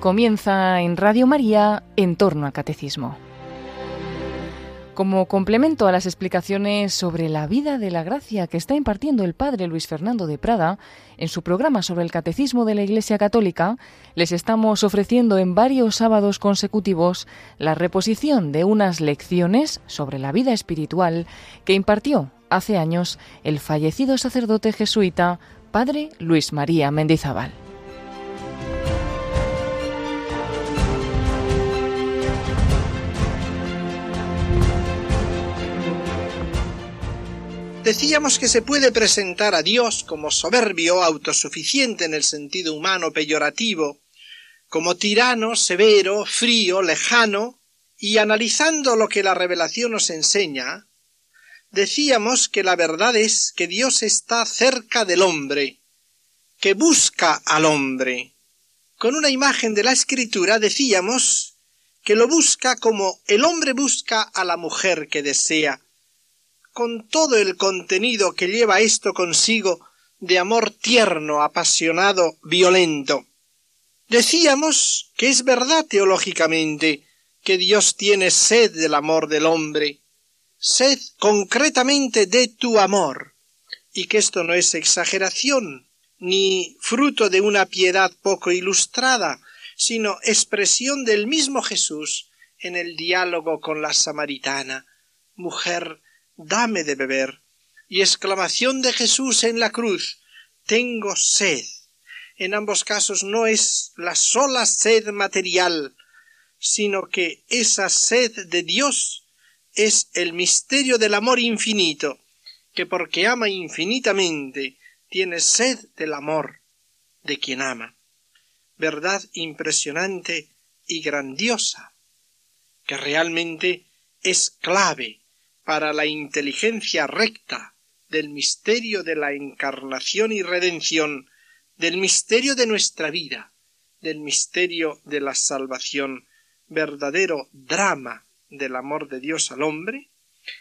Comienza en Radio María en torno al catecismo. Como complemento a las explicaciones sobre la vida de la gracia que está impartiendo el padre Luis Fernando de Prada en su programa sobre el catecismo de la Iglesia Católica, les estamos ofreciendo en varios sábados consecutivos la reposición de unas lecciones sobre la vida espiritual que impartió hace años el fallecido sacerdote jesuita padre Luis María Mendizábal. Decíamos que se puede presentar a Dios como soberbio, autosuficiente en el sentido humano peyorativo, como tirano, severo, frío, lejano, y analizando lo que la revelación nos enseña, decíamos que la verdad es que Dios está cerca del hombre, que busca al hombre. Con una imagen de la escritura decíamos que lo busca como el hombre busca a la mujer que desea, con todo el contenido que lleva esto consigo de amor tierno, apasionado, violento. Decíamos que es verdad teológicamente que Dios tiene sed del amor del hombre, sed concretamente de tu amor, y que esto no es exageración, ni fruto de una piedad poco ilustrada, sino expresión del mismo Jesús en el diálogo con la samaritana. Mujer, dame de beber. Y exclamación de Jesús en la cruz, tengo sed. En ambos casos no es la sola sed material, sino que esa sed de Dios es el misterio del amor infinito, que porque ama infinitamente, tiene sed del amor de quien ama. Verdad impresionante y grandiosa, que realmente es clave para la inteligencia recta del misterio de la encarnación y redención, del misterio de nuestra vida, del misterio de la salvación, verdadero drama del amor de Dios al hombre,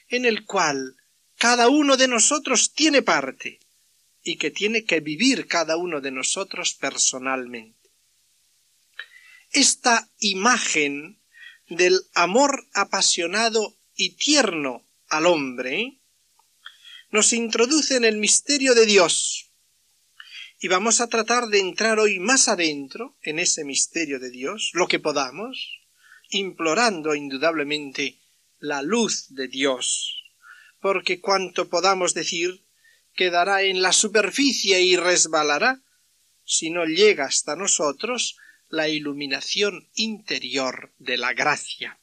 en el cual cada uno de nosotros tiene parte y que tiene que vivir cada uno de nosotros personalmente. Esta imagen del amor apasionado y tierno al hombre, nos introduce en el misterio de Dios. Y vamos a tratar de entrar hoy más adentro en ese misterio de Dios, lo que podamos, implorando indudablemente la luz de Dios, porque cuanto podamos decir quedará en la superficie y resbalará si no llega hasta nosotros la iluminación interior de la gracia.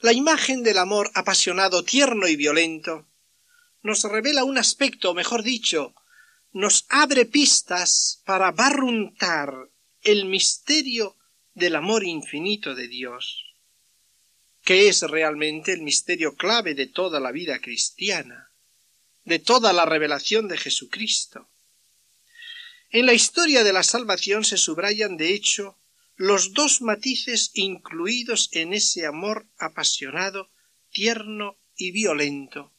La imagen del amor apasionado, tierno y violento nos revela un aspecto, mejor dicho, nos abre pistas para barruntar el misterio del amor infinito de Dios, que es realmente el misterio clave de toda la vida cristiana, de toda la revelación de Jesucristo. En la historia de la salvación se subrayan, de hecho, los dos matices incluidos en ese amor apasionado, tierno y violento,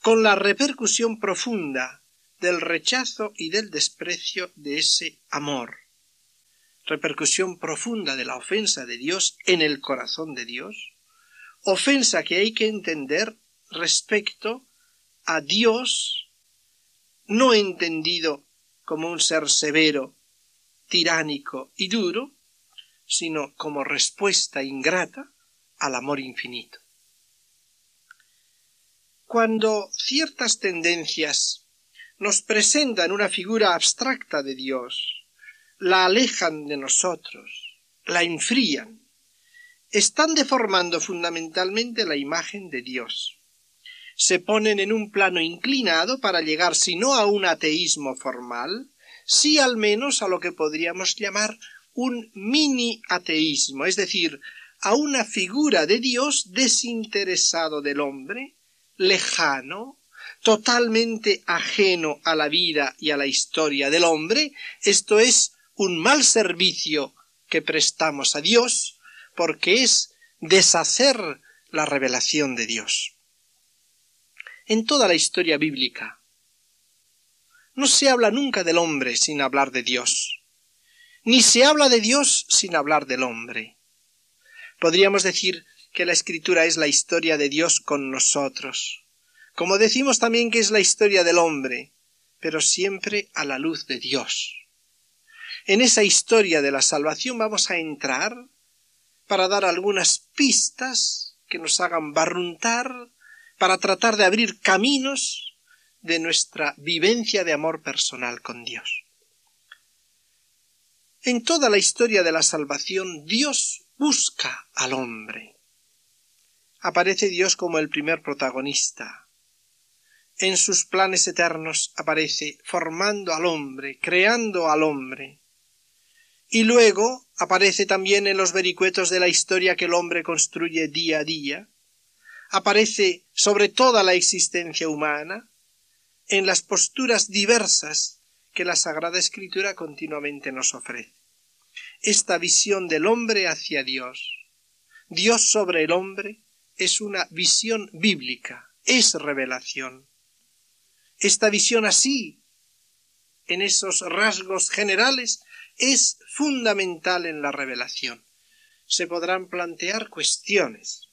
con la repercusión profunda del rechazo y del desprecio de ese amor, repercusión profunda de la ofensa de Dios en el corazón de Dios, ofensa que hay que entender respecto a Dios no entendido como un ser severo, tiránico y duro, sino como respuesta ingrata al amor infinito. Cuando ciertas tendencias nos presentan una figura abstracta de Dios, la alejan de nosotros, la enfrían, están deformando fundamentalmente la imagen de Dios. Se ponen en un plano inclinado para llegar si no a un ateísmo formal, sí al menos a lo que podríamos llamar un mini ateísmo, es decir, a una figura de Dios desinteresado del hombre, lejano, totalmente ajeno a la vida y a la historia del hombre, esto es un mal servicio que prestamos a Dios, porque es deshacer la revelación de Dios. En toda la historia bíblica no se habla nunca del hombre sin hablar de Dios. Ni se habla de Dios sin hablar del hombre. Podríamos decir que la escritura es la historia de Dios con nosotros, como decimos también que es la historia del hombre, pero siempre a la luz de Dios. En esa historia de la salvación vamos a entrar para dar algunas pistas que nos hagan barruntar, para tratar de abrir caminos de nuestra vivencia de amor personal con Dios. En toda la historia de la salvación, Dios busca al hombre. Aparece Dios como el primer protagonista. En sus planes eternos aparece formando al hombre, creando al hombre. Y luego aparece también en los vericuetos de la historia que el hombre construye día a día, aparece sobre toda la existencia humana, en las posturas diversas que la Sagrada Escritura continuamente nos ofrece. Esta visión del hombre hacia Dios, Dios sobre el hombre, es una visión bíblica, es revelación. Esta visión así, en esos rasgos generales, es fundamental en la revelación. Se podrán plantear cuestiones,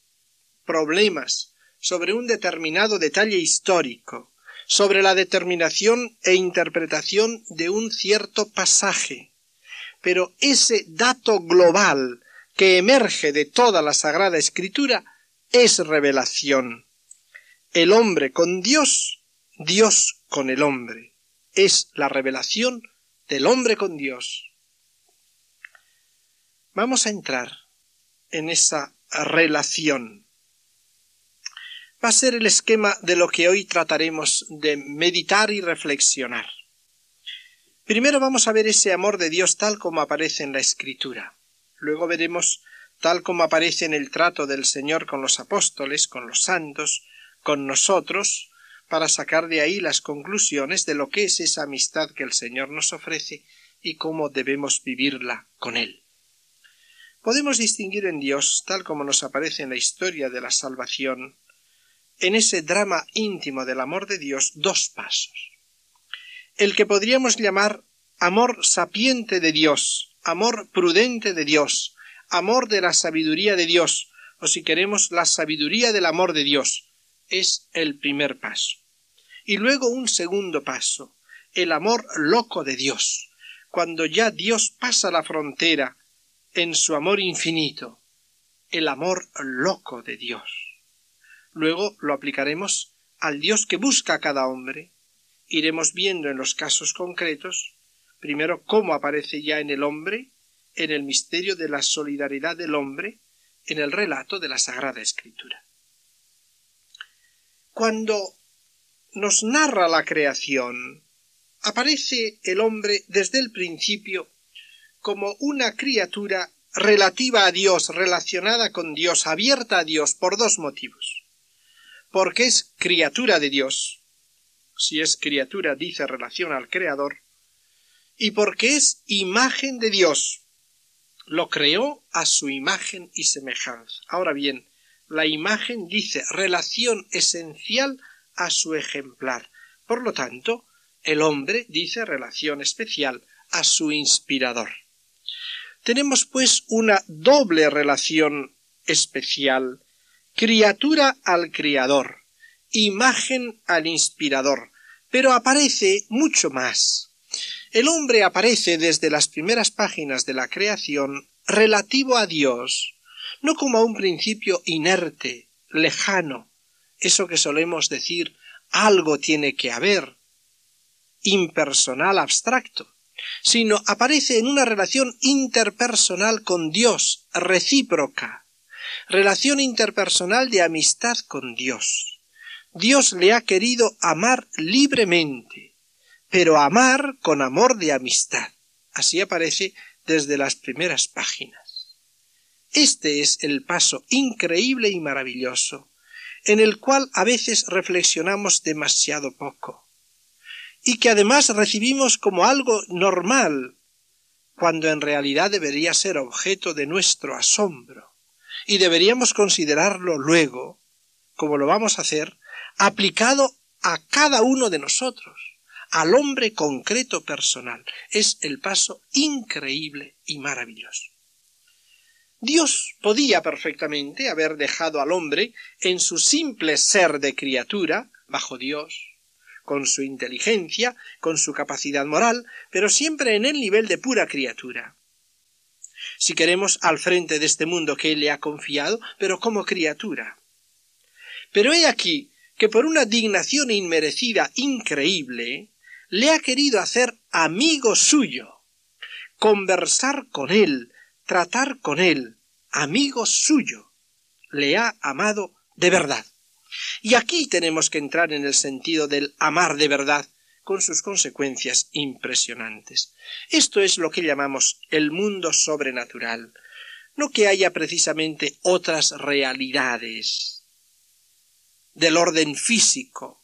problemas sobre un determinado detalle histórico, sobre la determinación e interpretación de un cierto pasaje. Pero ese dato global que emerge de toda la Sagrada Escritura es revelación. El hombre con Dios, Dios con el hombre. Es la revelación del hombre con Dios. Vamos a entrar en esa relación. Va a ser el esquema de lo que hoy trataremos de meditar y reflexionar. Primero vamos a ver ese amor de Dios tal como aparece en la Escritura. Luego veremos tal como aparece en el trato del Señor con los apóstoles, con los santos, con nosotros, para sacar de ahí las conclusiones de lo que es esa amistad que el Señor nos ofrece y cómo debemos vivirla con Él. Podemos distinguir en Dios, tal como nos aparece en la historia de la salvación, en ese drama íntimo del amor de Dios, dos pasos. El que podríamos llamar amor sapiente de Dios, amor prudente de Dios, amor de la sabiduría de Dios, o si queremos la sabiduría del amor de Dios, es el primer paso. Y luego un segundo paso, el amor loco de Dios, cuando ya Dios pasa la frontera en su amor infinito, el amor loco de Dios. Luego lo aplicaremos al Dios que busca a cada hombre. Iremos viendo en los casos concretos, primero cómo aparece ya en el hombre, en el misterio de la solidaridad del hombre, en el relato de la Sagrada Escritura. Cuando nos narra la creación, aparece el hombre desde el principio como una criatura relativa a Dios, relacionada con Dios, abierta a Dios, por dos motivos. Porque es criatura de Dios, si es criatura dice relación al Creador, y porque es imagen de Dios, lo creó a su imagen y semejanza. Ahora bien, la imagen dice relación esencial a su ejemplar. Por lo tanto, el hombre dice relación especial a su inspirador. Tenemos pues una doble relación especial, criatura al Criador, imagen al inspirador, pero aparece mucho más. El hombre aparece desde las primeras páginas de la creación relativo a Dios, no como a un principio inerte, lejano, eso que solemos decir algo tiene que haber, impersonal abstracto, sino aparece en una relación interpersonal con Dios, recíproca, relación interpersonal de amistad con Dios. Dios le ha querido amar libremente, pero amar con amor de amistad. Así aparece desde las primeras páginas. Este es el paso increíble y maravilloso, en el cual a veces reflexionamos demasiado poco y que además recibimos como algo normal, cuando en realidad debería ser objeto de nuestro asombro, y deberíamos considerarlo luego, como lo vamos a hacer, aplicado a cada uno de nosotros, al hombre concreto personal. Es el paso increíble y maravilloso. Dios podía perfectamente haber dejado al hombre en su simple ser de criatura, bajo Dios, con su inteligencia, con su capacidad moral, pero siempre en el nivel de pura criatura. Si queremos al frente de este mundo que Él le ha confiado, pero como criatura. Pero he aquí que por una dignación inmerecida increíble, le ha querido hacer amigo suyo, conversar con él, tratar con él, amigo suyo, le ha amado de verdad. Y aquí tenemos que entrar en el sentido del amar de verdad, con sus consecuencias impresionantes. Esto es lo que llamamos el mundo sobrenatural, no que haya precisamente otras realidades del orden físico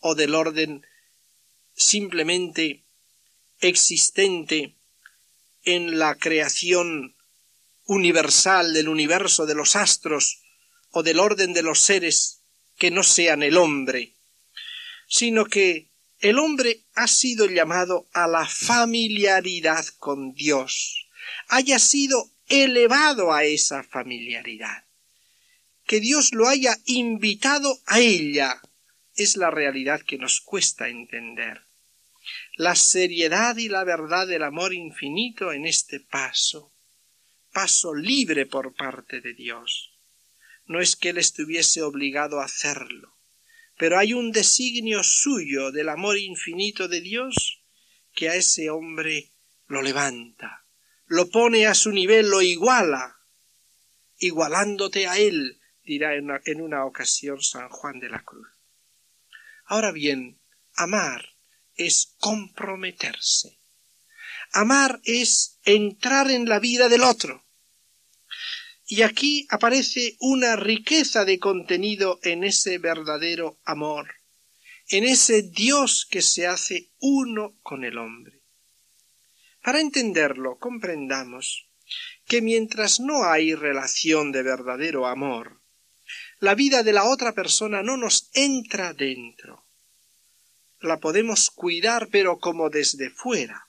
o del orden simplemente existente en la creación universal del universo de los astros o del orden de los seres que no sean el hombre, sino que el hombre ha sido llamado a la familiaridad con Dios, haya sido elevado a esa familiaridad, que Dios lo haya invitado a ella, es la realidad que nos cuesta entender. La seriedad y la verdad del amor infinito en este paso, paso libre por parte de Dios. No es que él estuviese obligado a hacerlo, pero hay un designio suyo del amor infinito de Dios que a ese hombre lo levanta, lo pone a su nivel, lo iguala, igualándote a él, dirá en una, en una ocasión San Juan de la Cruz. Ahora bien, amar es comprometerse. Amar es entrar en la vida del otro. Y aquí aparece una riqueza de contenido en ese verdadero amor, en ese Dios que se hace uno con el hombre. Para entenderlo, comprendamos que mientras no hay relación de verdadero amor, la vida de la otra persona no nos entra dentro la podemos cuidar pero como desde fuera.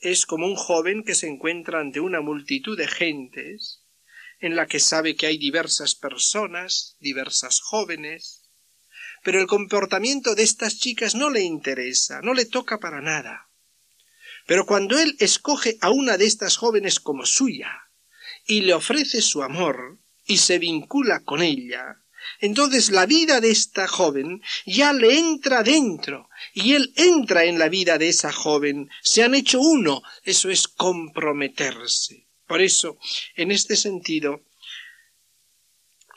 Es como un joven que se encuentra ante una multitud de gentes, en la que sabe que hay diversas personas, diversas jóvenes, pero el comportamiento de estas chicas no le interesa, no le toca para nada. Pero cuando él escoge a una de estas jóvenes como suya, y le ofrece su amor, y se vincula con ella, entonces la vida de esta joven ya le entra dentro y él entra en la vida de esa joven. Se han hecho uno. Eso es comprometerse. Por eso, en este sentido,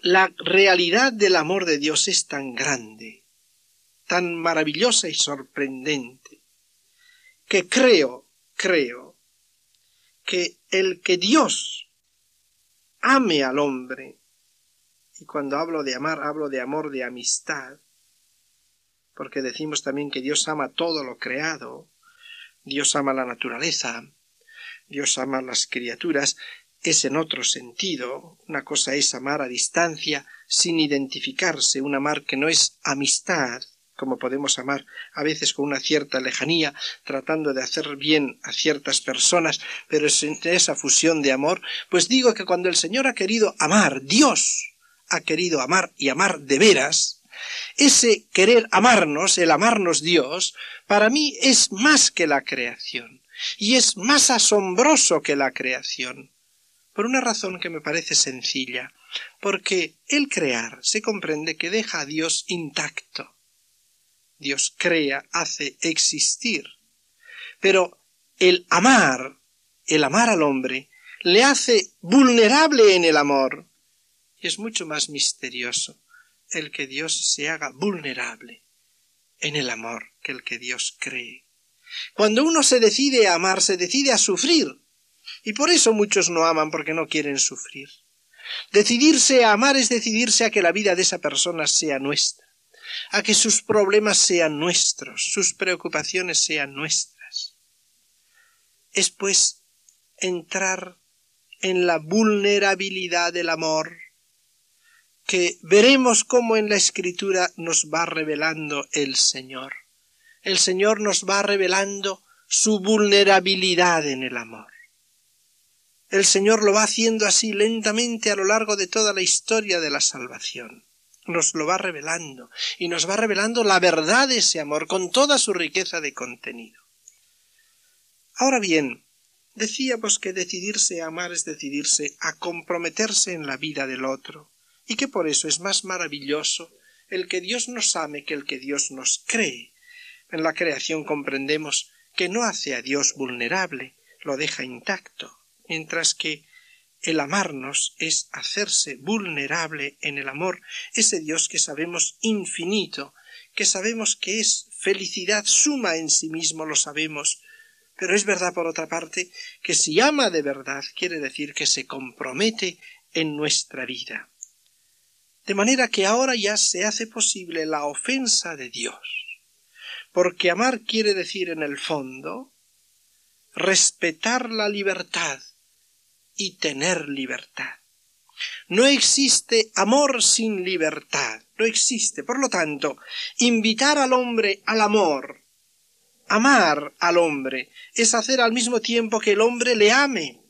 la realidad del amor de Dios es tan grande, tan maravillosa y sorprendente, que creo, creo, que el que Dios ame al hombre, y cuando hablo de amar, hablo de amor de amistad, porque decimos también que Dios ama todo lo creado, Dios ama la naturaleza, Dios ama las criaturas, es en otro sentido. Una cosa es amar a distancia, sin identificarse, un amar que no es amistad, como podemos amar a veces con una cierta lejanía, tratando de hacer bien a ciertas personas, pero es esa fusión de amor, pues digo que cuando el Señor ha querido amar, Dios, ha querido amar y amar de veras, ese querer amarnos, el amarnos Dios, para mí es más que la creación, y es más asombroso que la creación, por una razón que me parece sencilla, porque el crear se comprende que deja a Dios intacto. Dios crea, hace existir. Pero el amar, el amar al hombre, le hace vulnerable en el amor, es mucho más misterioso el que Dios se haga vulnerable en el amor que el que Dios cree. Cuando uno se decide a amar, se decide a sufrir. Y por eso muchos no aman porque no quieren sufrir. Decidirse a amar es decidirse a que la vida de esa persona sea nuestra, a que sus problemas sean nuestros, sus preocupaciones sean nuestras. Es pues entrar en la vulnerabilidad del amor, que veremos cómo en la escritura nos va revelando el Señor. el Señor nos va revelando su vulnerabilidad en el amor. El Señor lo va haciendo así lentamente a lo largo de toda la historia de la salvación. Nos lo va revelando y nos va revelando la verdad de ese amor con toda su riqueza de contenido. Ahora bien, decíamos que decidirse a amar es decidirse a comprometerse en la vida del otro, y que por eso es más maravilloso el que Dios nos ame que el que Dios nos cree. En la creación comprendemos que no hace a Dios vulnerable, lo deja intacto, mientras que el amarnos es hacerse vulnerable en el amor, ese Dios que sabemos infinito, que sabemos que es felicidad suma en sí mismo, lo sabemos, pero es verdad, por otra parte, que si ama de verdad quiere decir que se compromete en nuestra vida. De manera que ahora ya se hace posible la ofensa de Dios. Porque amar quiere decir en el fondo respetar la libertad y tener libertad. No existe amor sin libertad, no existe. Por lo tanto, invitar al hombre al amor Amar al hombre es hacer al mismo tiempo que el hombre le ame.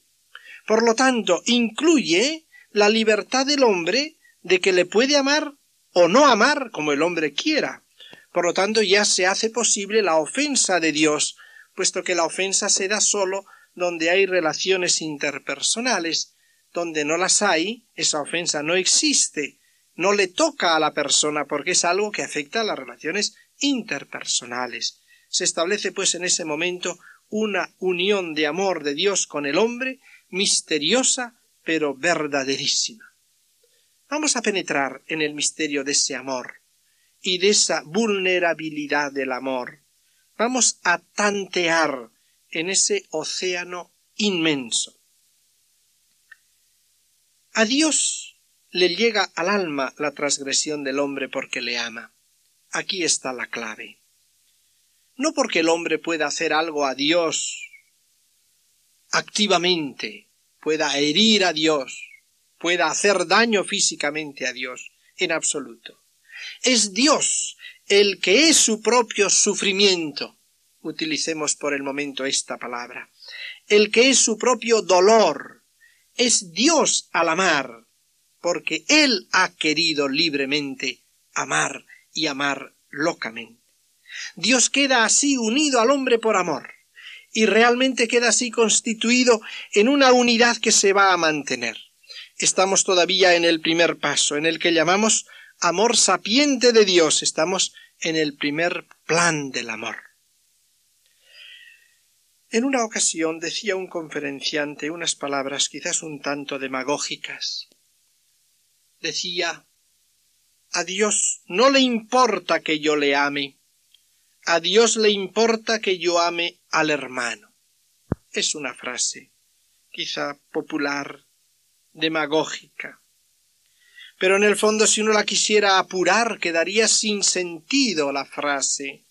Por lo tanto, incluye la libertad del hombre de que le puede amar o no amar como el hombre quiera. Por lo tanto, ya se hace posible la ofensa de Dios, puesto que la ofensa se da sólo donde hay relaciones interpersonales. Donde no las hay, esa ofensa no existe, no le toca a la persona porque es algo que afecta a las relaciones interpersonales. Se establece pues en ese momento una unión de amor de Dios con el hombre, misteriosa pero verdaderísima. Vamos a penetrar en el misterio de ese amor y de esa vulnerabilidad del amor. Vamos a tantear en ese océano inmenso. A Dios le llega al alma la transgresión del hombre porque le ama. Aquí está la clave no porque el hombre pueda hacer algo a Dios activamente, pueda herir a Dios, pueda hacer daño físicamente a Dios, en absoluto. Es Dios el que es su propio sufrimiento, utilicemos por el momento esta palabra, el que es su propio dolor, es Dios al amar, porque Él ha querido libremente amar y amar locamente. Dios queda así unido al hombre por amor y realmente queda así constituido en una unidad que se va a mantener. Estamos todavía en el primer paso, en el que llamamos amor sapiente de Dios. Estamos en el primer plan del amor. En una ocasión decía un conferenciante unas palabras quizás un tanto demagógicas. Decía A Dios no le importa que yo le ame, a Dios le importa que yo ame al hermano. Es una frase, quizá popular, demagógica. Pero en el fondo si uno la quisiera apurar quedaría sin sentido la frase,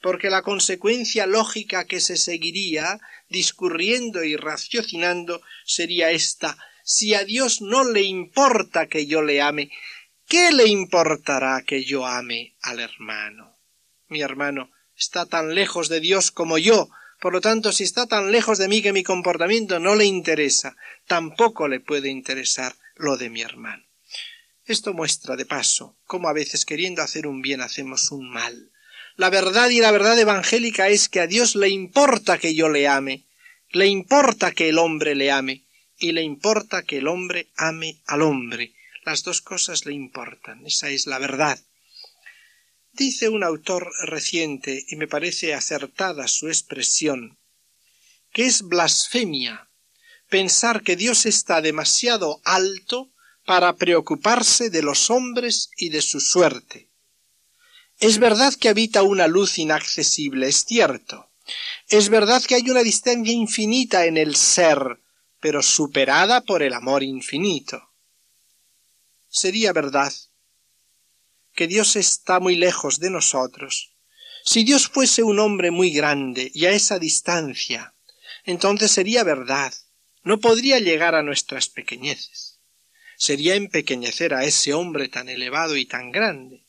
porque la consecuencia lógica que se seguiría, discurriendo y raciocinando, sería esta si a Dios no le importa que yo le ame, ¿qué le importará que yo ame al hermano? Mi hermano está tan lejos de Dios como yo, por lo tanto, si está tan lejos de mí que mi comportamiento no le interesa, tampoco le puede interesar lo de mi hermano. Esto muestra, de paso, cómo a veces queriendo hacer un bien hacemos un mal. La verdad y la verdad evangélica es que a Dios le importa que yo le ame, le importa que el hombre le ame, y le importa que el hombre ame al hombre. Las dos cosas le importan, esa es la verdad. Dice un autor reciente, y me parece acertada su expresión, que es blasfemia pensar que Dios está demasiado alto para preocuparse de los hombres y de su suerte. Es verdad que habita una luz inaccesible, es cierto. Es verdad que hay una distancia infinita en el ser, pero superada por el amor infinito. Sería verdad que Dios está muy lejos de nosotros. Si Dios fuese un hombre muy grande y a esa distancia, entonces sería verdad, no podría llegar a nuestras pequeñeces. Sería empequeñecer a ese hombre tan elevado y tan grande.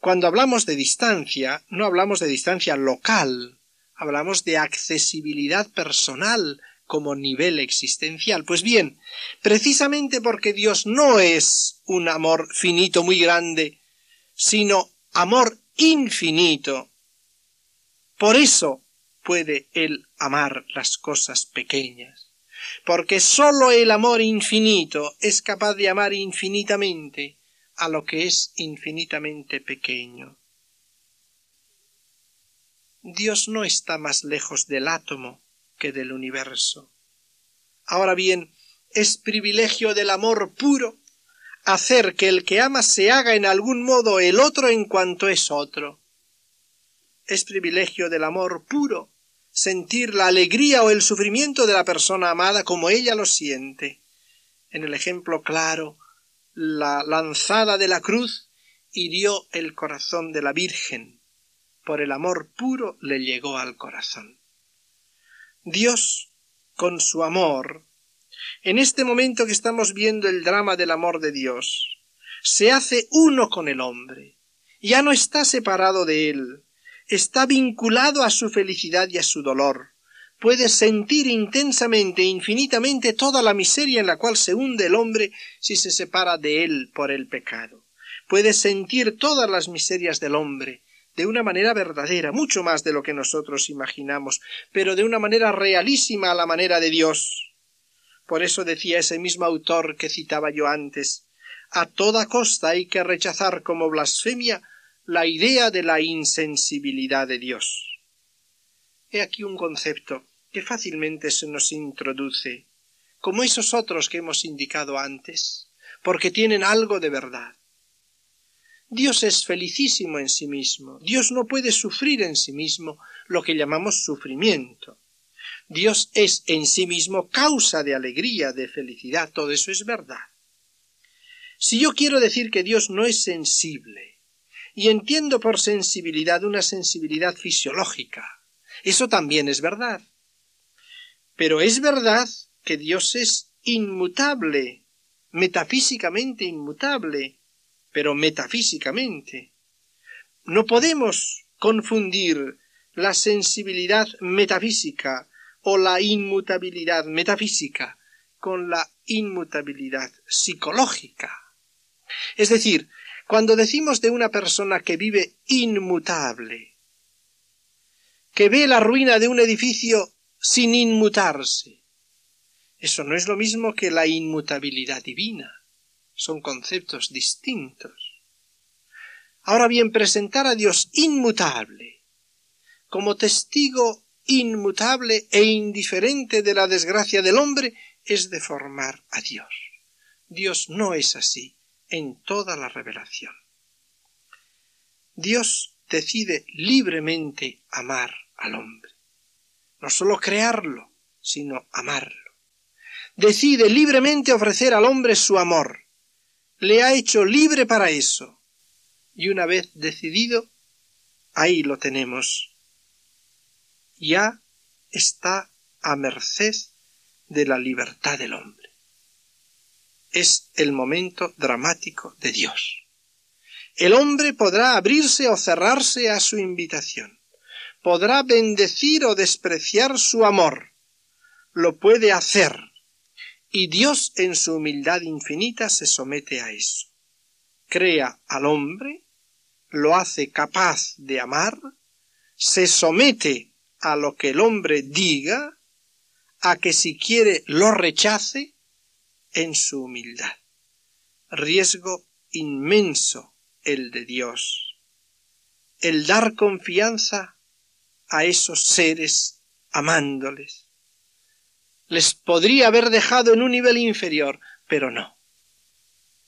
Cuando hablamos de distancia, no hablamos de distancia local, hablamos de accesibilidad personal como nivel existencial. Pues bien, precisamente porque Dios no es un amor finito muy grande, sino amor infinito, por eso puede Él amar las cosas pequeñas, porque sólo el amor infinito es capaz de amar infinitamente a lo que es infinitamente pequeño. Dios no está más lejos del átomo que del universo. Ahora bien, es privilegio del amor puro hacer que el que ama se haga en algún modo el otro en cuanto es otro. Es privilegio del amor puro sentir la alegría o el sufrimiento de la persona amada como ella lo siente. En el ejemplo claro la lanzada de la cruz hirió el corazón de la Virgen. Por el amor puro le llegó al corazón. Dios, con su amor, en este momento que estamos viendo el drama del amor de Dios, se hace uno con el hombre. Ya no está separado de él, está vinculado a su felicidad y a su dolor puede sentir intensamente e infinitamente toda la miseria en la cual se hunde el hombre si se separa de él por el pecado. Puede sentir todas las miserias del hombre de una manera verdadera, mucho más de lo que nosotros imaginamos, pero de una manera realísima a la manera de Dios. Por eso decía ese mismo autor que citaba yo antes, a toda costa hay que rechazar como blasfemia la idea de la insensibilidad de Dios. He aquí un concepto que fácilmente se nos introduce, como esos otros que hemos indicado antes, porque tienen algo de verdad. Dios es felicísimo en sí mismo, Dios no puede sufrir en sí mismo lo que llamamos sufrimiento. Dios es en sí mismo causa de alegría, de felicidad, todo eso es verdad. Si yo quiero decir que Dios no es sensible, y entiendo por sensibilidad una sensibilidad fisiológica, eso también es verdad. Pero es verdad que Dios es inmutable, metafísicamente inmutable, pero metafísicamente. No podemos confundir la sensibilidad metafísica o la inmutabilidad metafísica con la inmutabilidad psicológica. Es decir, cuando decimos de una persona que vive inmutable, que ve la ruina de un edificio sin inmutarse. Eso no es lo mismo que la inmutabilidad divina. Son conceptos distintos. Ahora bien, presentar a Dios inmutable, como testigo inmutable e indiferente de la desgracia del hombre, es deformar a Dios. Dios no es así en toda la revelación. Dios decide libremente amar al hombre no sólo crearlo, sino amarlo. Decide libremente ofrecer al hombre su amor. Le ha hecho libre para eso. Y una vez decidido, ahí lo tenemos. Ya está a merced de la libertad del hombre. Es el momento dramático de Dios. El hombre podrá abrirse o cerrarse a su invitación podrá bendecir o despreciar su amor. Lo puede hacer. Y Dios en su humildad infinita se somete a eso. Crea al hombre, lo hace capaz de amar, se somete a lo que el hombre diga, a que si quiere lo rechace, en su humildad. Riesgo inmenso el de Dios. El dar confianza a esos seres amándoles. Les podría haber dejado en un nivel inferior, pero no.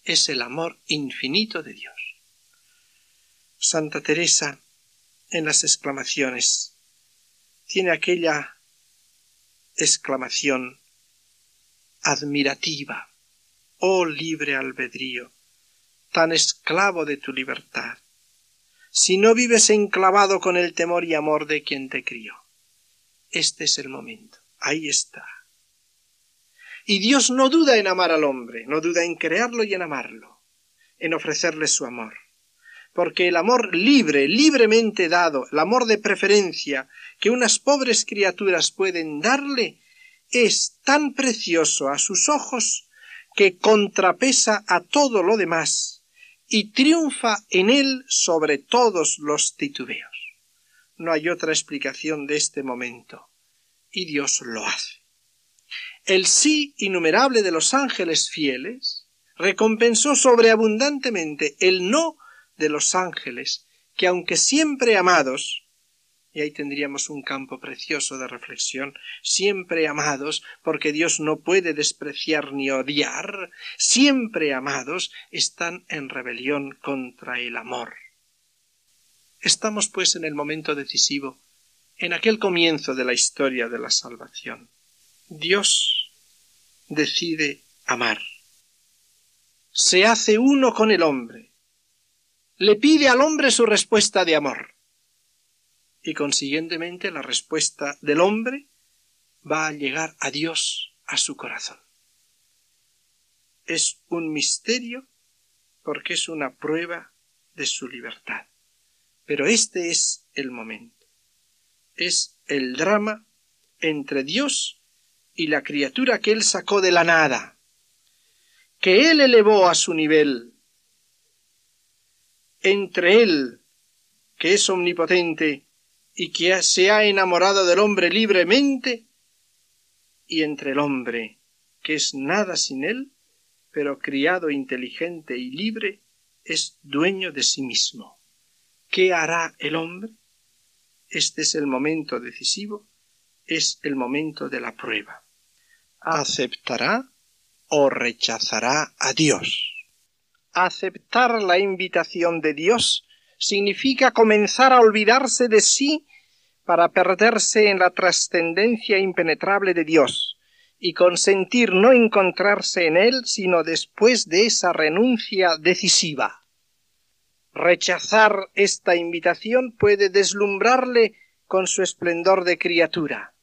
Es el amor infinito de Dios. Santa Teresa, en las exclamaciones, tiene aquella exclamación admirativa, oh libre albedrío, tan esclavo de tu libertad, si no vives enclavado con el temor y amor de quien te crió. Este es el momento. Ahí está. Y Dios no duda en amar al hombre, no duda en crearlo y en amarlo, en ofrecerle su amor. porque el amor libre, libremente dado, el amor de preferencia que unas pobres criaturas pueden darle, es tan precioso a sus ojos que contrapesa a todo lo demás y triunfa en él sobre todos los titubeos. No hay otra explicación de este momento, y Dios lo hace. El sí innumerable de los ángeles fieles recompensó sobreabundantemente el no de los ángeles, que aunque siempre amados, y ahí tendríamos un campo precioso de reflexión, siempre amados, porque Dios no puede despreciar ni odiar, siempre amados, están en rebelión contra el amor. Estamos, pues, en el momento decisivo, en aquel comienzo de la historia de la salvación. Dios decide amar. Se hace uno con el hombre. Le pide al hombre su respuesta de amor y consiguientemente la respuesta del hombre va a llegar a Dios a su corazón. Es un misterio porque es una prueba de su libertad. Pero este es el momento. Es el drama entre Dios y la criatura que él sacó de la nada, que él elevó a su nivel. Entre él, que es omnipotente, y que se ha enamorado del hombre libremente, y entre el hombre, que es nada sin él, pero criado inteligente y libre, es dueño de sí mismo. ¿Qué hará el hombre? Este es el momento decisivo, es el momento de la prueba. ¿Aceptará o rechazará a Dios? Aceptar la invitación de Dios significa comenzar a olvidarse de sí para perderse en la trascendencia impenetrable de Dios y consentir no encontrarse en él sino después de esa renuncia decisiva. Rechazar esta invitación puede deslumbrarle con su esplendor de criatura.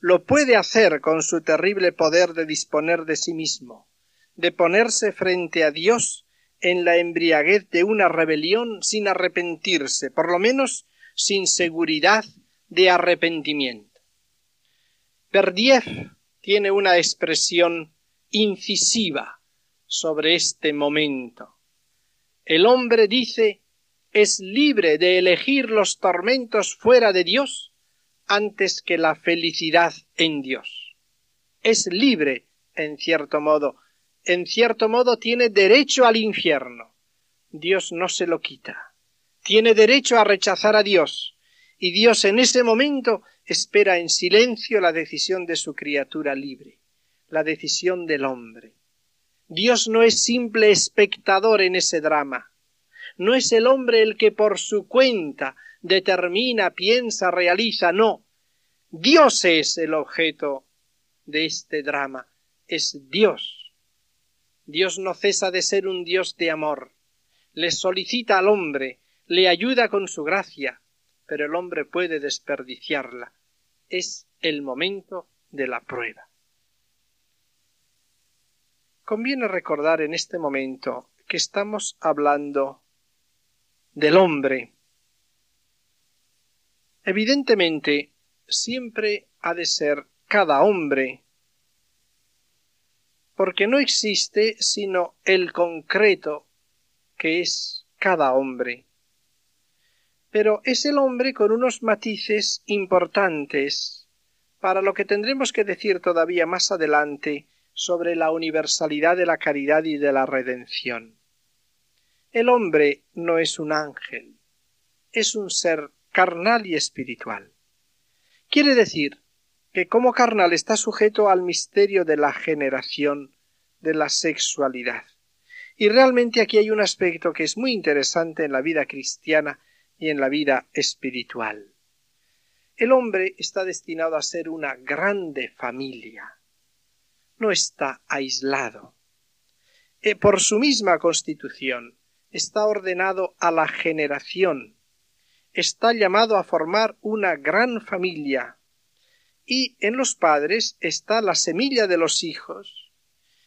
Lo puede hacer con su terrible poder de disponer de sí mismo, de ponerse frente a Dios en la embriaguez de una rebelión sin arrepentirse, por lo menos sin seguridad de arrepentimiento. Perdiev tiene una expresión incisiva sobre este momento. El hombre dice es libre de elegir los tormentos fuera de Dios antes que la felicidad en Dios. Es libre, en cierto modo, en cierto modo tiene derecho al infierno. Dios no se lo quita. Tiene derecho a rechazar a Dios, y Dios en ese momento espera en silencio la decisión de su criatura libre, la decisión del hombre. Dios no es simple espectador en ese drama. No es el hombre el que por su cuenta determina, piensa, realiza, no. Dios es el objeto de este drama, es Dios. Dios no cesa de ser un Dios de amor. Le solicita al hombre, le ayuda con su gracia, pero el hombre puede desperdiciarla. Es el momento de la prueba. Conviene recordar en este momento que estamos hablando del hombre. Evidentemente, siempre ha de ser cada hombre, porque no existe sino el concreto que es cada hombre pero es el hombre con unos matices importantes para lo que tendremos que decir todavía más adelante sobre la universalidad de la caridad y de la redención. El hombre no es un ángel, es un ser carnal y espiritual. Quiere decir que como carnal está sujeto al misterio de la generación, de la sexualidad. Y realmente aquí hay un aspecto que es muy interesante en la vida cristiana y en la vida espiritual. El hombre está destinado a ser una grande familia. No está aislado. E por su misma constitución está ordenado a la generación. Está llamado a formar una gran familia. Y en los padres está la semilla de los hijos.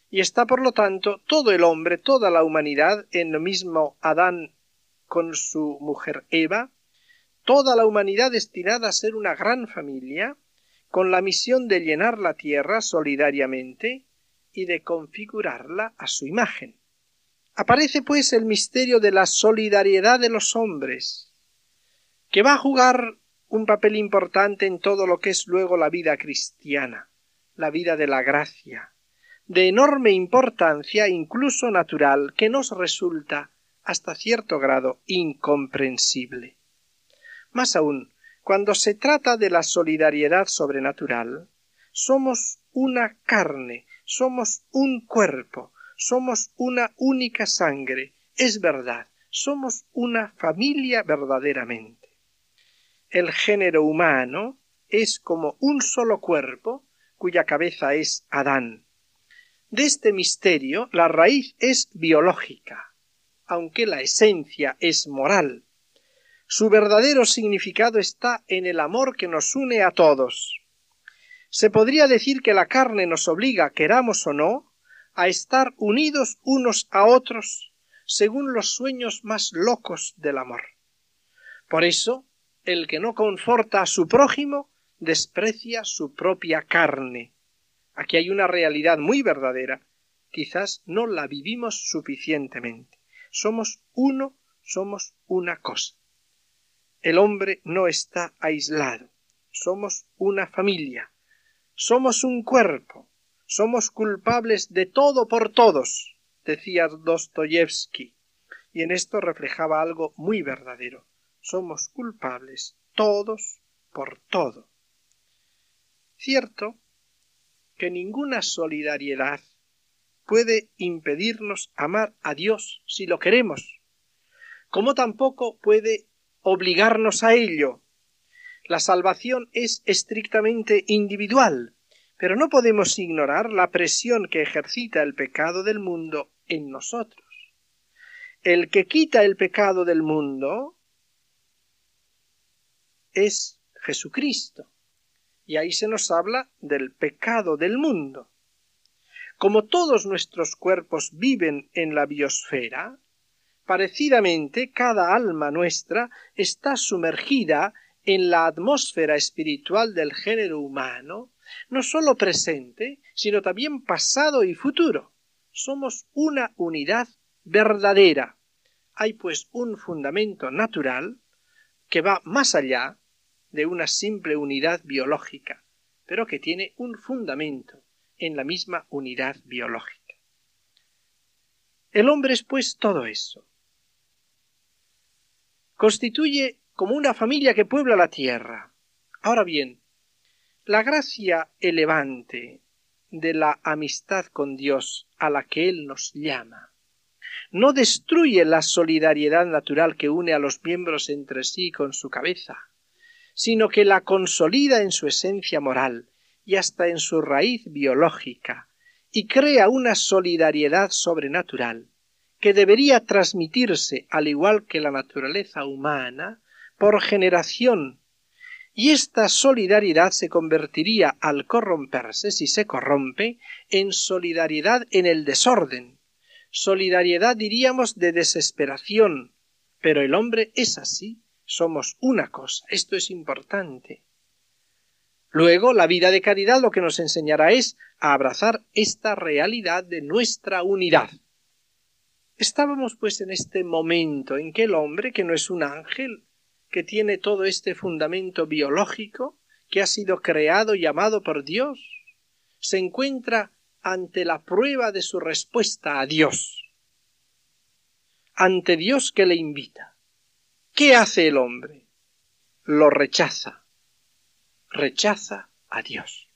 Y está por lo tanto todo el hombre, toda la humanidad en lo mismo Adán con su mujer Eva, toda la humanidad destinada a ser una gran familia, con la misión de llenar la tierra solidariamente y de configurarla a su imagen. Aparece pues el misterio de la solidaridad de los hombres, que va a jugar un papel importante en todo lo que es luego la vida cristiana, la vida de la gracia, de enorme importancia incluso natural, que nos resulta hasta cierto grado incomprensible. Más aún, cuando se trata de la solidaridad sobrenatural, somos una carne, somos un cuerpo, somos una única sangre, es verdad, somos una familia verdaderamente. El género humano es como un solo cuerpo cuya cabeza es Adán. De este misterio la raíz es biológica, aunque la esencia es moral. Su verdadero significado está en el amor que nos une a todos. Se podría decir que la carne nos obliga, queramos o no, a estar unidos unos a otros según los sueños más locos del amor. Por eso, el que no conforta a su prójimo desprecia su propia carne. Aquí hay una realidad muy verdadera. Quizás no la vivimos suficientemente. Somos uno, somos una cosa. El hombre no está aislado. Somos una familia. Somos un cuerpo. Somos culpables de todo por todos, decía Dostoyevsky. Y en esto reflejaba algo muy verdadero. Somos culpables todos por todo. Cierto que ninguna solidaridad puede impedirnos amar a Dios si lo queremos, como tampoco puede obligarnos a ello. La salvación es estrictamente individual, pero no podemos ignorar la presión que ejercita el pecado del mundo en nosotros. El que quita el pecado del mundo es Jesucristo. Y ahí se nos habla del pecado del mundo. Como todos nuestros cuerpos viven en la biosfera, parecidamente cada alma nuestra está sumergida en la atmósfera espiritual del género humano, no sólo presente, sino también pasado y futuro. Somos una unidad verdadera. Hay pues un fundamento natural que va más allá de una simple unidad biológica, pero que tiene un fundamento en la misma unidad biológica. El hombre es pues todo eso. Constituye como una familia que puebla la tierra. Ahora bien, la gracia elevante de la amistad con Dios a la que Él nos llama no destruye la solidaridad natural que une a los miembros entre sí con su cabeza, sino que la consolida en su esencia moral y hasta en su raíz biológica, y crea una solidariedad sobrenatural que debería transmitirse, al igual que la naturaleza humana, por generación, y esta solidaridad se convertiría al corromperse, si se corrompe, en solidaridad en el desorden, solidaridad diríamos de desesperación, pero el hombre es así, somos una cosa. Esto es importante. Luego, la vida de caridad lo que nos enseñará es a abrazar esta realidad de nuestra unidad. Estábamos pues en este momento en que el hombre, que no es un ángel, que tiene todo este fundamento biológico, que ha sido creado y amado por Dios, se encuentra ante la prueba de su respuesta a Dios, ante Dios que le invita. ¿Qué hace el hombre? Lo rechaza. Rechaza a Dios.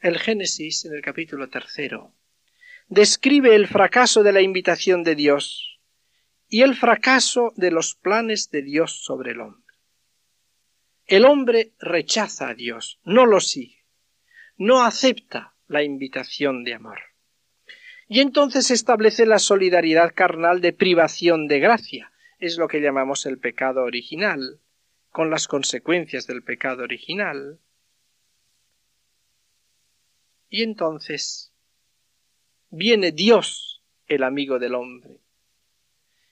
El Génesis, en el capítulo tercero, describe el fracaso de la invitación de Dios y el fracaso de los planes de Dios sobre el hombre. El hombre rechaza a Dios, no lo sigue, no acepta la invitación de amor. Y entonces establece la solidaridad carnal de privación de gracia, es lo que llamamos el pecado original, con las consecuencias del pecado original. Y entonces viene Dios, el amigo del hombre,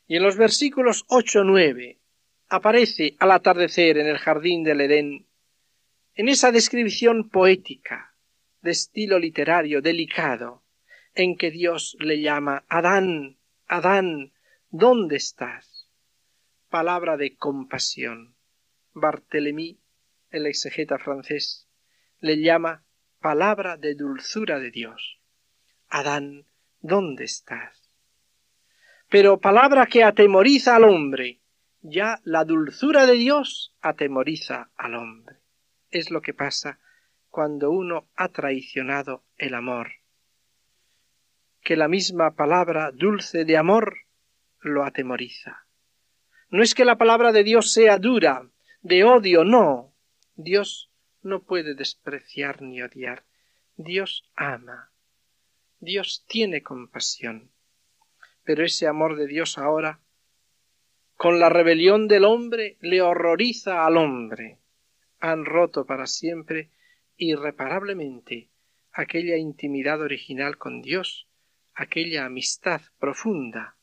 Y en los versículos 8-9 aparece al atardecer en el jardín del Edén, en esa descripción poética, de estilo literario delicado, en que Dios le llama Adán, Adán, ¿dónde estás? Palabra de compasión. Barthélemy, el exegeta francés, le llama palabra de dulzura de Dios. Adán, ¿dónde estás? Pero palabra que atemoriza al hombre, ya la dulzura de Dios atemoriza al hombre. Es lo que pasa cuando uno ha traicionado el amor. Que la misma palabra dulce de amor lo atemoriza. No es que la palabra de Dios sea dura, de odio, no. Dios no puede despreciar ni odiar. Dios ama. Dios tiene compasión. Pero ese amor de Dios ahora, con la rebelión del hombre, le horroriza al hombre. Han roto para siempre, irreparablemente, aquella intimidad original con Dios, aquella amistad profunda,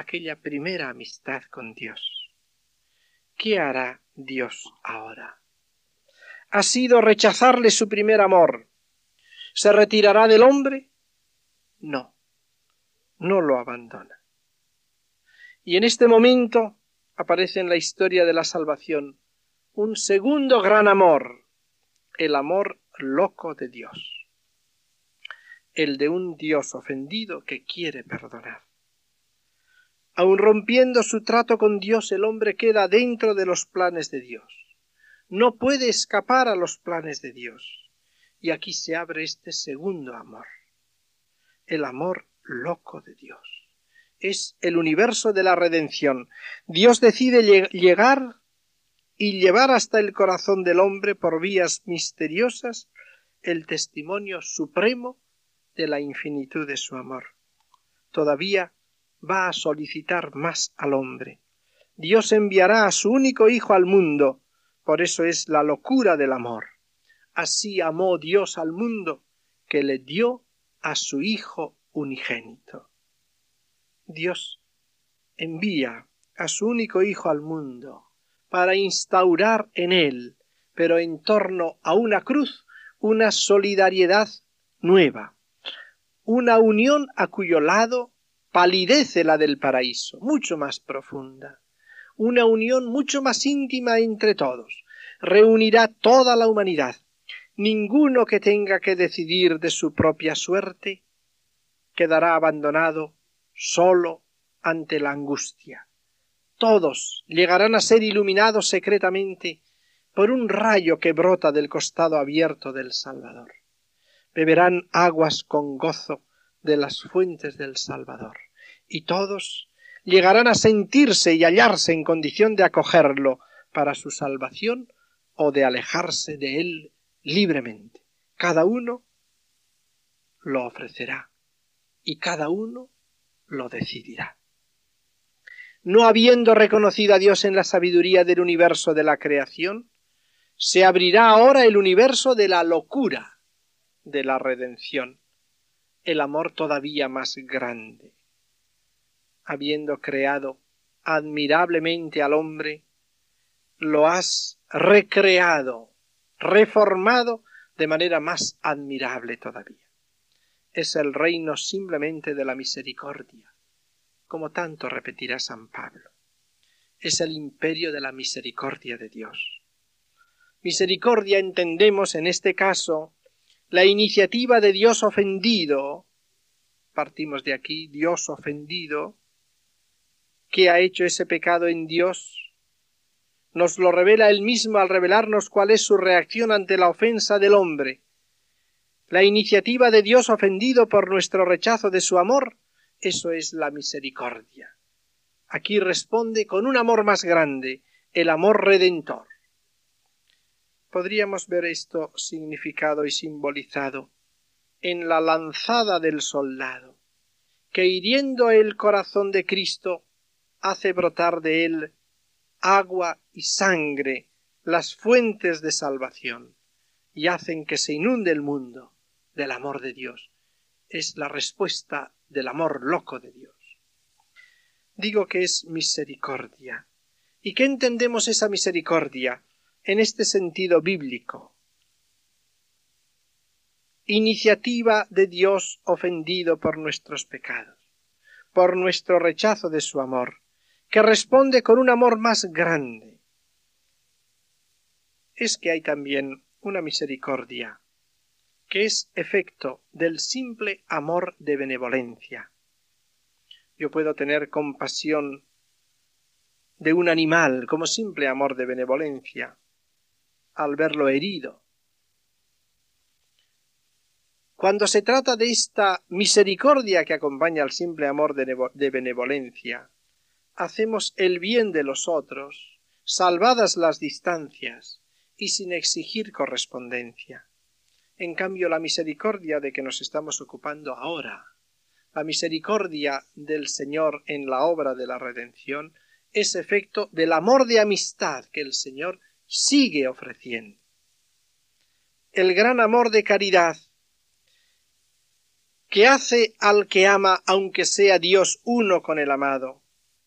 aquella primera amistad con Dios. ¿Qué hará Dios ahora? Ha sido rechazarle su primer amor. ¿Se retirará del hombre? No, no lo abandona. Y en este momento aparece en la historia de la salvación un segundo gran amor, el amor loco de Dios, el de un Dios ofendido que quiere perdonar. Aun rompiendo su trato con Dios, el hombre queda dentro de los planes de Dios. No puede escapar a los planes de Dios. Y aquí se abre este segundo amor, el amor loco de Dios. Es el universo de la redención. Dios decide llegar y llevar hasta el corazón del hombre por vías misteriosas el testimonio supremo de la infinitud de su amor. Todavía va a solicitar más al hombre. Dios enviará a su único Hijo al mundo, por eso es la locura del amor. Así amó Dios al mundo, que le dio a su Hijo unigénito. Dios envía a su único Hijo al mundo para instaurar en él, pero en torno a una cruz, una solidaridad nueva, una unión a cuyo lado palidece la del paraíso, mucho más profunda, una unión mucho más íntima entre todos, reunirá toda la humanidad. Ninguno que tenga que decidir de su propia suerte quedará abandonado solo ante la angustia. Todos llegarán a ser iluminados secretamente por un rayo que brota del costado abierto del Salvador. Beberán aguas con gozo de las fuentes del Salvador, y todos llegarán a sentirse y hallarse en condición de acogerlo para su salvación o de alejarse de él libremente. Cada uno lo ofrecerá y cada uno lo decidirá. No habiendo reconocido a Dios en la sabiduría del universo de la creación, se abrirá ahora el universo de la locura de la redención el amor todavía más grande. Habiendo creado admirablemente al hombre, lo has recreado, reformado de manera más admirable todavía. Es el reino simplemente de la misericordia, como tanto repetirá San Pablo. Es el imperio de la misericordia de Dios. Misericordia entendemos en este caso la iniciativa de Dios ofendido, partimos de aquí, Dios ofendido, ¿qué ha hecho ese pecado en Dios? Nos lo revela él mismo al revelarnos cuál es su reacción ante la ofensa del hombre. La iniciativa de Dios ofendido por nuestro rechazo de su amor, eso es la misericordia. Aquí responde con un amor más grande, el amor redentor podríamos ver esto significado y simbolizado en la lanzada del soldado, que hiriendo el corazón de Cristo hace brotar de él agua y sangre, las fuentes de salvación, y hacen que se inunde el mundo del amor de Dios. Es la respuesta del amor loco de Dios. digo que es misericordia. ¿Y qué entendemos esa misericordia en este sentido bíblico? Iniciativa de Dios ofendido por nuestros pecados, por nuestro rechazo de su amor, que responde con un amor más grande. Es que hay también una misericordia, que es efecto del simple amor de benevolencia. Yo puedo tener compasión de un animal como simple amor de benevolencia al verlo herido. Cuando se trata de esta misericordia que acompaña al simple amor de, benevolencia, hacemos el bien de los otros, salvadas las distancias y sin exigir correspondencia. En cambio, la misericordia de que nos estamos ocupando ahora, la misericordia del Señor en la obra de la redención, es efecto del amor de amistad que el Señor sigue ofreciendo. El gran amor de caridad que hace al que ama aunque sea Dios uno con el amado,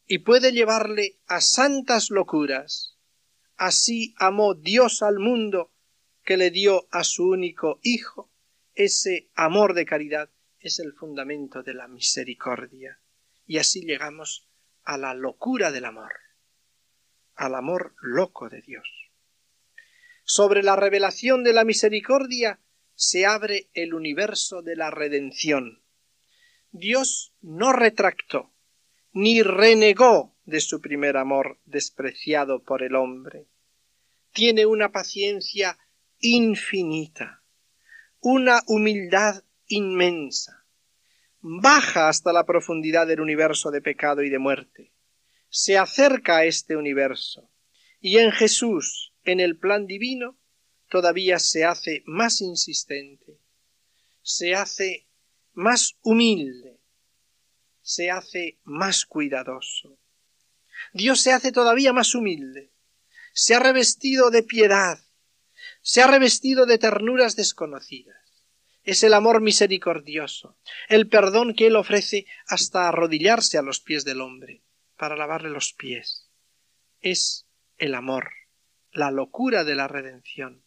y puede llevarle a santas locuras. Así amó Dios al mundo que le dio a su único Hijo. Ese amor de caridad es el fundamento de la misericordia. Y así llegamos a la locura del amor, al amor loco de Dios. Sobre la revelación de la misericordia se abre el universo de la redención. Dios no retractó ni renegó de su primer amor despreciado por el hombre. Tiene una paciencia infinita, una humildad inmensa, baja hasta la profundidad del universo de pecado y de muerte, se acerca a este universo, y en Jesús, en el plan divino, todavía se hace más insistente, se hace más humilde, se hace más cuidadoso. Dios se hace todavía más humilde, se ha revestido de piedad, se ha revestido de ternuras desconocidas es el amor misericordioso, el perdón que Él ofrece hasta arrodillarse a los pies del hombre para lavarle los pies. Es el amor, la locura de la redención,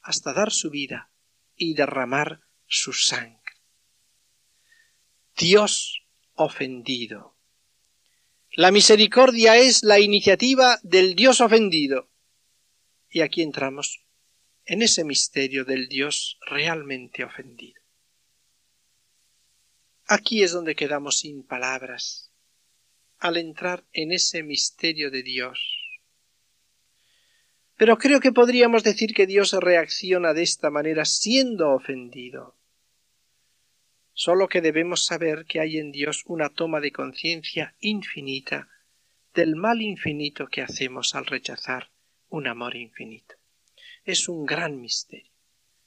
hasta dar su vida y derramar su sangre. Dios ofendido. La misericordia es la iniciativa del Dios ofendido. Y aquí entramos en ese misterio del Dios realmente ofendido. Aquí es donde quedamos sin palabras al entrar en ese misterio de Dios. Pero creo que podríamos decir que Dios reacciona de esta manera siendo ofendido. Solo que debemos saber que hay en Dios una toma de conciencia infinita del mal infinito que hacemos al rechazar un amor infinito es un gran misterio,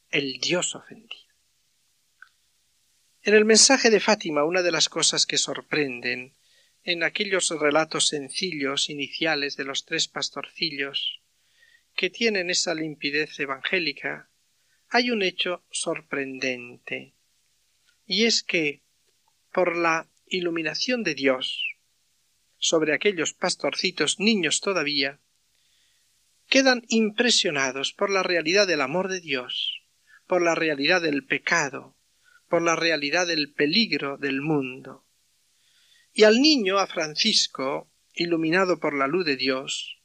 el Dios ofendido. En el mensaje de Fátima, una de las cosas que sorprenden en aquellos relatos sencillos iniciales de los tres pastorcillos, que tienen esa limpidez evangélica, hay un hecho sorprendente, y es que, por la iluminación de Dios, sobre aquellos pastorcitos niños todavía, quedan impresionados por la realidad del amor de Dios, por la realidad del pecado, por la realidad del peligro del mundo. Y al niño, a Francisco, iluminado por la luz de Dios,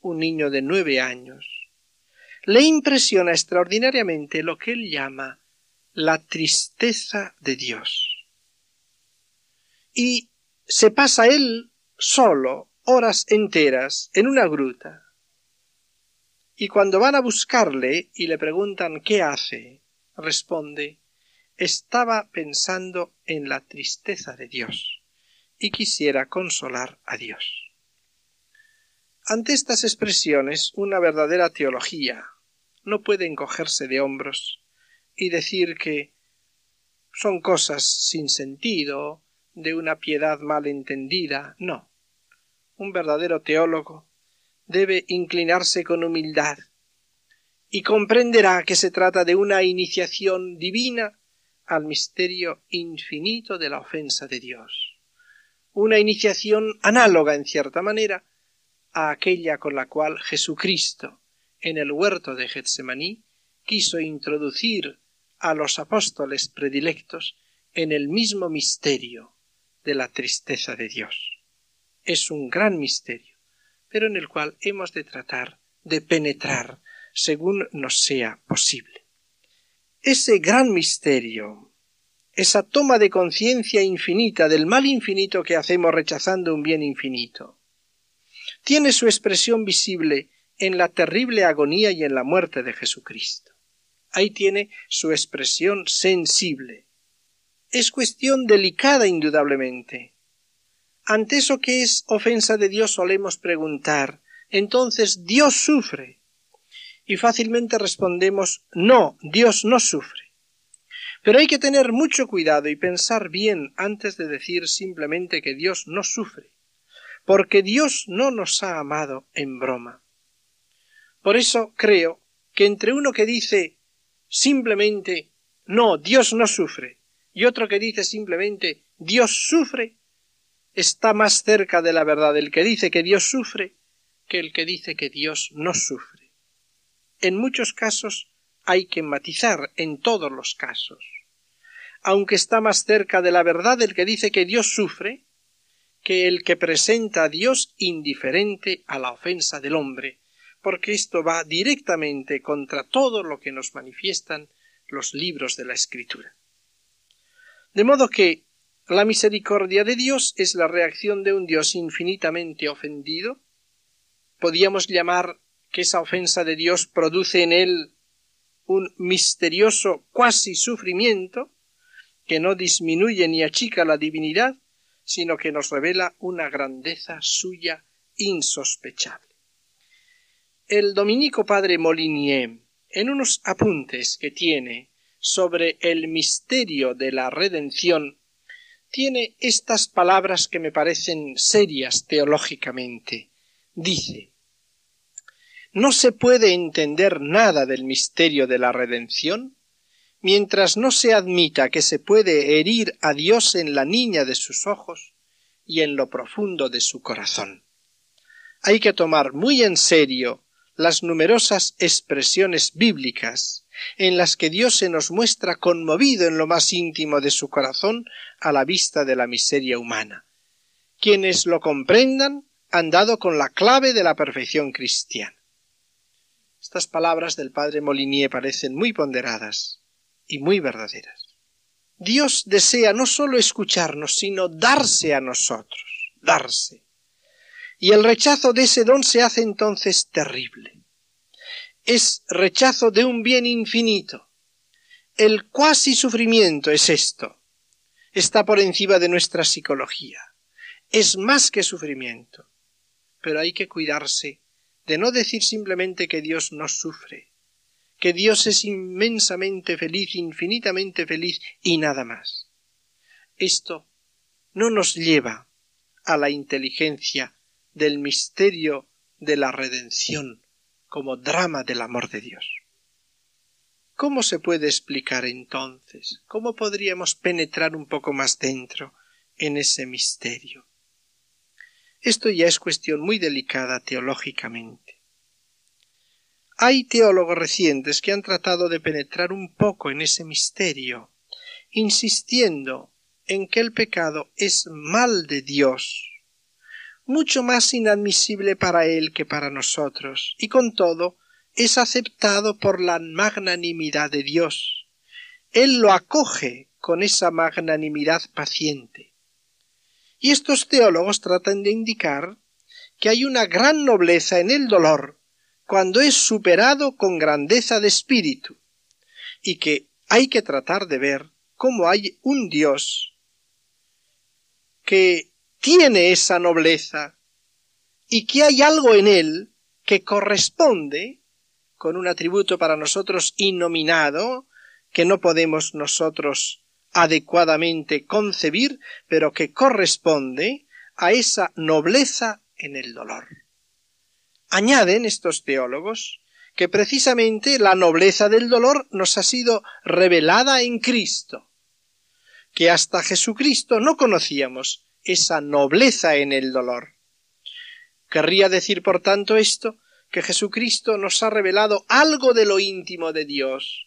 un niño de nueve años, le impresiona extraordinariamente lo que él llama la tristeza de Dios. Y se pasa él solo horas enteras en una gruta, y cuando van a buscarle y le preguntan qué hace, responde estaba pensando en la tristeza de Dios y quisiera consolar a Dios. Ante estas expresiones, una verdadera teología no puede encogerse de hombros y decir que son cosas sin sentido, de una piedad mal entendida. No. Un verdadero teólogo debe inclinarse con humildad y comprenderá que se trata de una iniciación divina al misterio infinito de la ofensa de Dios. una iniciación análoga en cierta manera a aquella con la cual Jesucristo en el huerto de Getsemaní quiso introducir a los apóstoles predilectos en el mismo misterio de la tristeza de Dios. Es un gran misterio, pero en el cual hemos de tratar de penetrar según nos sea posible. Ese gran misterio, esa toma de conciencia infinita del mal infinito que hacemos rechazando un bien infinito, tiene su expresión visible en la terrible agonía y en la muerte de Jesucristo. Ahí tiene su expresión sensible. Es cuestión delicada indudablemente. Ante eso que es ofensa de Dios solemos preguntar, entonces Dios sufre. Y fácilmente respondemos, no, Dios no sufre. Pero hay que tener mucho cuidado y pensar bien antes de decir simplemente que Dios no sufre, porque Dios no nos ha amado en broma. Por eso creo que entre uno que dice simplemente no, Dios no sufre, y otro que dice simplemente Dios sufre, está más cerca de la verdad el que dice que Dios sufre que el que dice que Dios no sufre. En muchos casos hay que matizar en todos los casos. Aunque está más cerca de la verdad el que dice que Dios sufre, que el que presenta a Dios indiferente a la ofensa del hombre, porque esto va directamente contra todo lo que nos manifiestan los libros de la Escritura. De modo que la misericordia de Dios es la reacción de un Dios infinitamente ofendido. Podíamos llamar que esa ofensa de Dios produce en él un misterioso cuasi sufrimiento que no disminuye ni achica la divinidad, sino que nos revela una grandeza suya insospechable. El dominico padre Molinier, en unos apuntes que tiene sobre el misterio de la redención, tiene estas palabras que me parecen serias teológicamente. Dice No se puede entender nada del misterio de la redención mientras no se admita que se puede herir a Dios en la niña de sus ojos y en lo profundo de su corazón. Hay que tomar muy en serio las numerosas expresiones bíblicas en las que Dios se nos muestra conmovido en lo más íntimo de su corazón a la vista de la miseria humana. Quienes lo comprendan han dado con la clave de la perfección cristiana. Estas palabras del padre Molinier parecen muy ponderadas y muy verdaderas. Dios desea no sólo escucharnos, sino darse a nosotros, darse y el rechazo de ese don se hace entonces terrible. Es rechazo de un bien infinito. El cuasi sufrimiento es esto. Está por encima de nuestra psicología. Es más que sufrimiento. Pero hay que cuidarse de no decir simplemente que Dios no sufre, que Dios es inmensamente feliz, infinitamente feliz y nada más. Esto no nos lleva a la inteligencia del misterio de la redención como drama del amor de Dios. ¿Cómo se puede explicar entonces? ¿Cómo podríamos penetrar un poco más dentro en ese misterio? Esto ya es cuestión muy delicada teológicamente. Hay teólogos recientes que han tratado de penetrar un poco en ese misterio, insistiendo en que el pecado es mal de Dios mucho más inadmisible para él que para nosotros, y con todo es aceptado por la magnanimidad de Dios. Él lo acoge con esa magnanimidad paciente. Y estos teólogos tratan de indicar que hay una gran nobleza en el dolor cuando es superado con grandeza de espíritu, y que hay que tratar de ver cómo hay un Dios que tiene esa nobleza y que hay algo en él que corresponde con un atributo para nosotros innominado que no podemos nosotros adecuadamente concebir, pero que corresponde a esa nobleza en el dolor. Añaden estos teólogos que precisamente la nobleza del dolor nos ha sido revelada en Cristo, que hasta Jesucristo no conocíamos esa nobleza en el dolor. Querría decir, por tanto, esto, que Jesucristo nos ha revelado algo de lo íntimo de Dios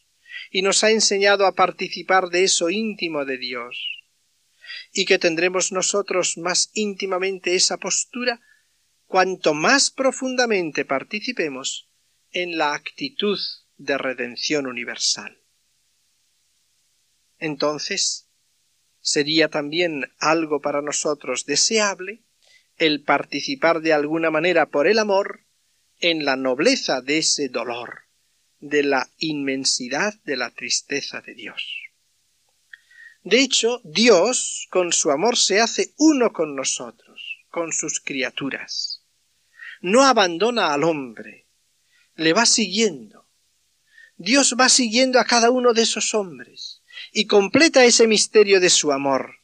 y nos ha enseñado a participar de eso íntimo de Dios y que tendremos nosotros más íntimamente esa postura cuanto más profundamente participemos en la actitud de redención universal. Entonces, sería también algo para nosotros deseable el participar de alguna manera por el amor en la nobleza de ese dolor, de la inmensidad de la tristeza de Dios. De hecho, Dios, con su amor, se hace uno con nosotros, con sus criaturas. No abandona al hombre, le va siguiendo. Dios va siguiendo a cada uno de esos hombres y completa ese misterio de su amor.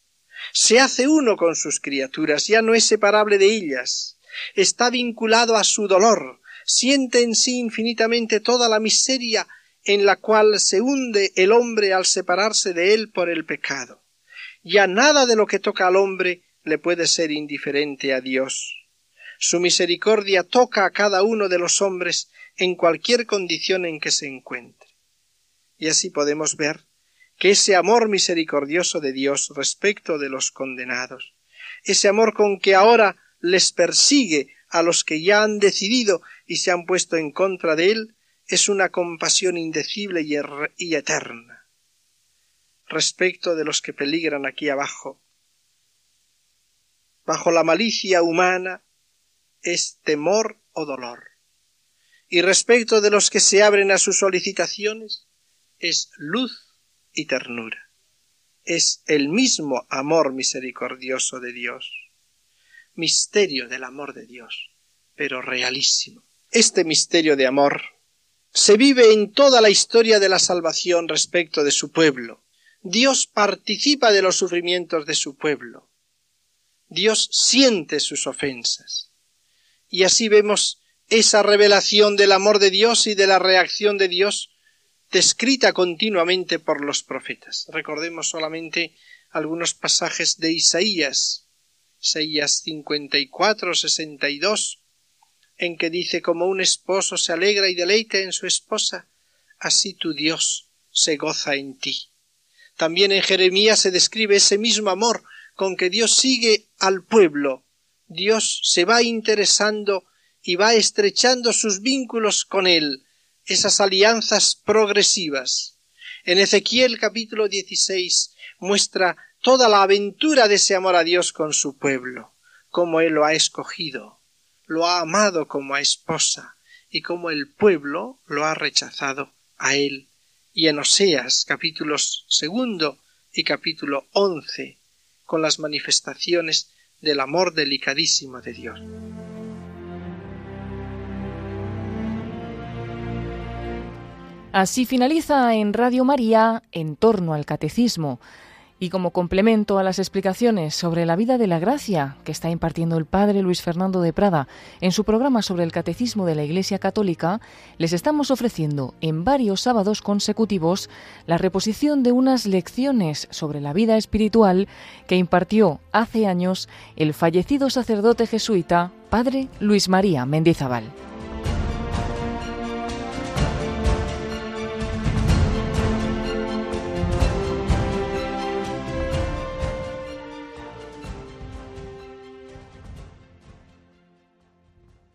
Se hace uno con sus criaturas, ya no es separable de ellas, está vinculado a su dolor, siente en sí infinitamente toda la miseria en la cual se hunde el hombre al separarse de él por el pecado. Ya nada de lo que toca al hombre le puede ser indiferente a Dios. Su misericordia toca a cada uno de los hombres en cualquier condición en que se encuentre. Y así podemos ver que ese amor misericordioso de Dios respecto de los condenados, ese amor con que ahora les persigue a los que ya han decidido y se han puesto en contra de él, es una compasión indecible y, eterna respecto de los que peligran aquí abajo. Bajo la malicia humana es temor o dolor. Y respecto de los que se abren a sus solicitaciones es luz y ternura. Es el mismo amor misericordioso de Dios. Misterio del amor de Dios, pero realísimo. Este misterio de amor se vive en toda la historia de la salvación respecto de su pueblo. Dios participa de los sufrimientos de su pueblo. Dios siente sus ofensas. Y así vemos esa revelación del amor de Dios y de la reacción de Dios descrita continuamente por los profetas. Recordemos solamente algunos pasajes de Isaías, Isaías 54, 62, en que dice como un esposo se alegra y deleita en su esposa, así tu Dios se goza en ti. También en Jeremías se describe ese mismo amor con que Dios sigue al pueblo. Dios se va interesando y va estrechando sus vínculos con él, esas alianzas progresivas. En Ezequiel capítulo 16 muestra toda la aventura de ese amor a Dios con su pueblo, cómo él lo ha escogido, lo ha amado como a esposa y como el pueblo lo ha rechazado a él. Y en Oseas capítulos segundo y capítulo once con las manifestaciones del amor delicadísimo de Dios. Así finaliza en Radio María en torno al catecismo. Y como complemento a las explicaciones sobre la vida de la gracia que está impartiendo el padre Luis Fernando de Prada en su programa sobre el catecismo de la Iglesia Católica, les estamos ofreciendo en varios sábados consecutivos la reposición de unas lecciones sobre la vida espiritual que impartió hace años el fallecido sacerdote jesuita padre Luis María Mendizábal.